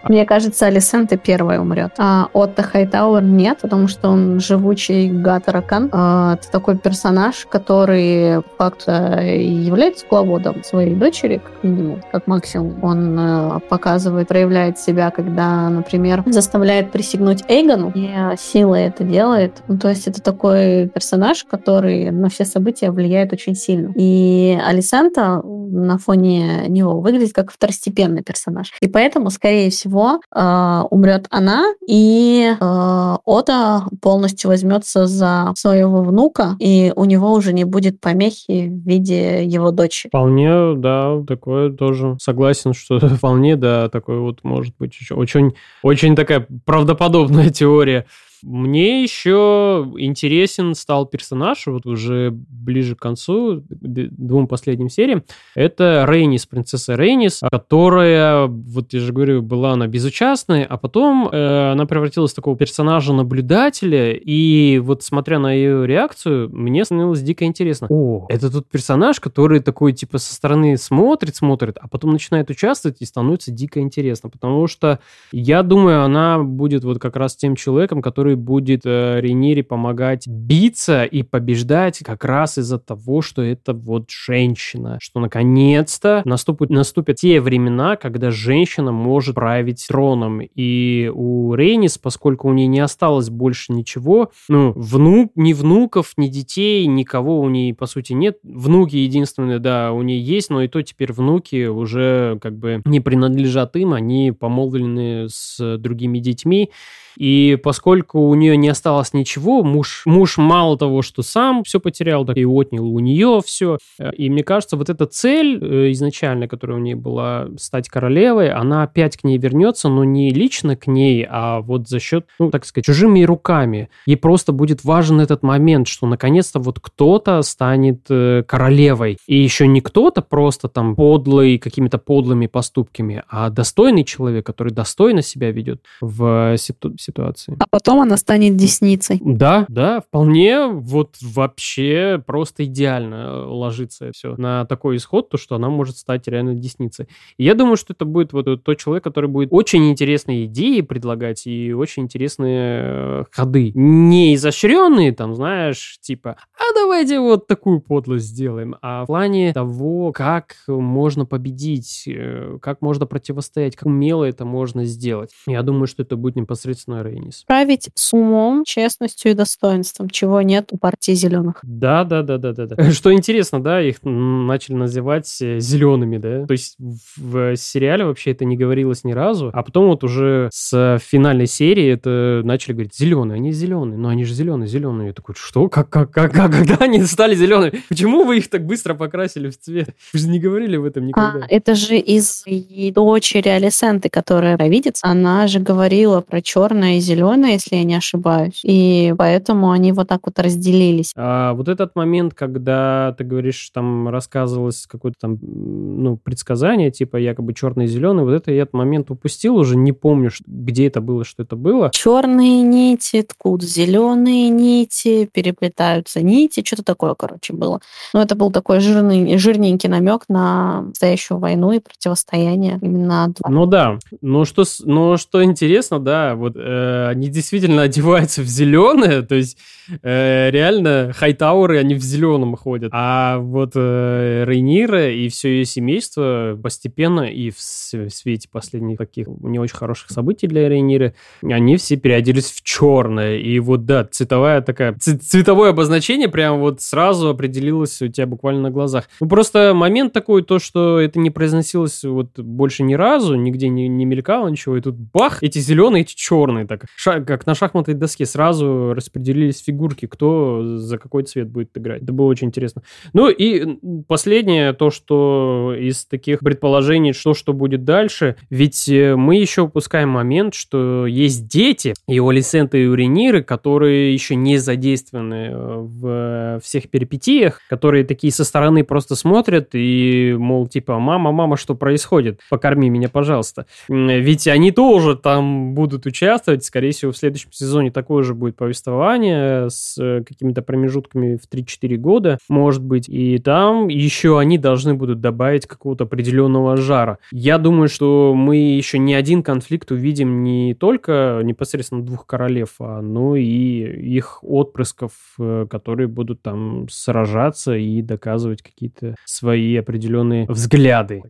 Мне кажется, Алисента первая умрет. А Отто Хайтауэр нет, потому что он живучий гад-таракан. А, это такой персонаж, который факт является кукловодом своей дочери, как минимум, как максимум. Он э, показывает, проявляет себя, когда, например, заставляет присягнуть Эйгону, и сила это делает. Ну, то есть это такой персонаж, который на все события влияет очень сильно. И Алисента на фоне него выглядит как второстепенный персонаж. И поэтому, скорее всего, всего, э, умрет она, и э, Ота полностью возьмется за своего внука, и у него уже не будет помехи в виде его дочери. Вполне, да, такое тоже согласен, что вполне, да, такое вот может быть очень, очень такая правдоподобная теория. Мне еще интересен стал персонаж, вот уже ближе к концу, двум последним сериям. Это Рейнис, принцесса Рейнис, которая, вот я же говорю, была она безучастной, а потом э, она превратилась в такого персонажа-наблюдателя, и вот смотря на ее реакцию, мне становилось дико интересно. О, это тот персонаж, который такой, типа, со стороны смотрит, смотрит, а потом начинает участвовать, и становится дико интересно, потому что я думаю, она будет вот как раз тем человеком, который будет э, Рейнире помогать биться и побеждать как раз из-за того, что это вот женщина, что наконец-то наступят, наступят те времена, когда женщина может править троном. И у Рейнис, поскольку у нее не осталось больше ничего, ну, внук, ни внуков, ни детей, никого у нее, по сути, нет. Внуки единственные, да, у нее есть, но и то теперь внуки уже как бы не принадлежат им, они помолвлены с другими детьми. И поскольку у нее не осталось ничего, муж, муж мало того, что сам все потерял, так и отнял у нее все. И мне кажется, вот эта цель э, изначально, которая у нее была стать королевой, она опять к ней вернется, но не лично к ней, а вот за счет, ну, так сказать, чужими руками. Ей просто будет важен этот момент, что наконец-то вот кто-то станет э, королевой. И еще не кто-то просто там подлый, какими-то подлыми поступками, а достойный человек, который достойно себя ведет в ситуации ситуации. А потом она станет десницей. Да, да, вполне вот вообще просто идеально ложится все на такой исход, то, что она может стать реально десницей. И я думаю, что это будет вот тот человек, который будет очень интересные идеи предлагать и очень интересные э, ходы. Не изощренные, там, знаешь, типа, а давайте вот такую подлость сделаем, а в плане того, как можно победить, э, как можно противостоять, как умело это можно сделать. Я думаю, что это будет непосредственно Рейнис. Править с умом, честностью и достоинством, чего нет у партии зеленых. Да, да, да, да, да. да. Что интересно, да, их начали называть э, зелеными, да. То есть в сериале вообще это не говорилось ни разу, а потом вот уже с финальной серии это начали говорить зеленые, они зеленые, но они же зеленые, зеленые. Я такой, что? Как, как, как, как, когда они стали зелеными? Почему вы их так быстро покрасили в цвет? Вы же не говорили в этом никогда. А, это же из дочери Алисенты, которая провидится, она же говорила про черное черное и зеленое, если я не ошибаюсь. И поэтому они вот так вот разделились. А вот этот момент, когда ты говоришь, там рассказывалось какое-то там, ну, предсказание, типа якобы черный и зеленый, вот это я этот момент упустил уже, не помню, где это было, что это было. Черные нити ткут, зеленые нити, переплетаются нити, что-то такое, короче, было. Но это был такой жирный, жирненький намек на настоящую войну и противостояние именно. Ну да, но что, но что интересно, да, вот э, они действительно одеваются в зеленое, то есть э, реально хайтауры, они в зеленом ходят. А вот э, Рейнира и все ее семейство постепенно и в, свете последних таких не очень хороших событий для Рейниры, они все переоделись в черное. И вот, да, цветовая такая, цветовое обозначение прям вот сразу определилось у тебя буквально на глазах. Ну, просто момент такой, то, что это не произносилось вот больше ни разу, нигде не, не мелькало ничего, и тут бах, эти зеленые, эти черные так как на шахматной доске сразу распределились фигурки, кто за какой цвет будет играть. Это было очень интересно. Ну и последнее, то, что из таких предположений, что, что будет дальше, ведь э, мы еще упускаем момент, что есть дети, и у Алисенты, и у Рениры, которые еще не задействованы э, в всех перипетиях, которые такие со стороны просто смотрят и, мол, типа, мама, мама, что происходит? Покорми меня, пожалуйста. Ведь они тоже там будут участвовать. Скорее всего, в следующем сезоне такое же будет повествование с э, какими-то промежутками в 3-4 года, может быть. И там еще они должны будут добавить какого-то определенного жара. Я думаю, что мы еще не один конфликт увидим не только непосредственно двух королев, а ну и их отпрысков, э, которые будут там сражаться и доказывать какие-то свои определенные взгляды.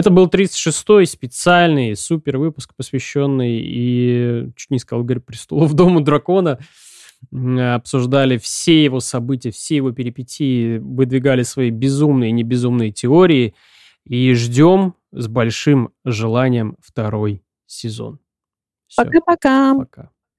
Это был 36-й специальный супер выпуск, посвященный и, чуть не сказал, «Игорь престолов», «Дому дракона». Обсуждали все его события, все его перипетии, выдвигали свои безумные и небезумные теории. И ждем с большим желанием второй сезон. Пока-пока. Пока.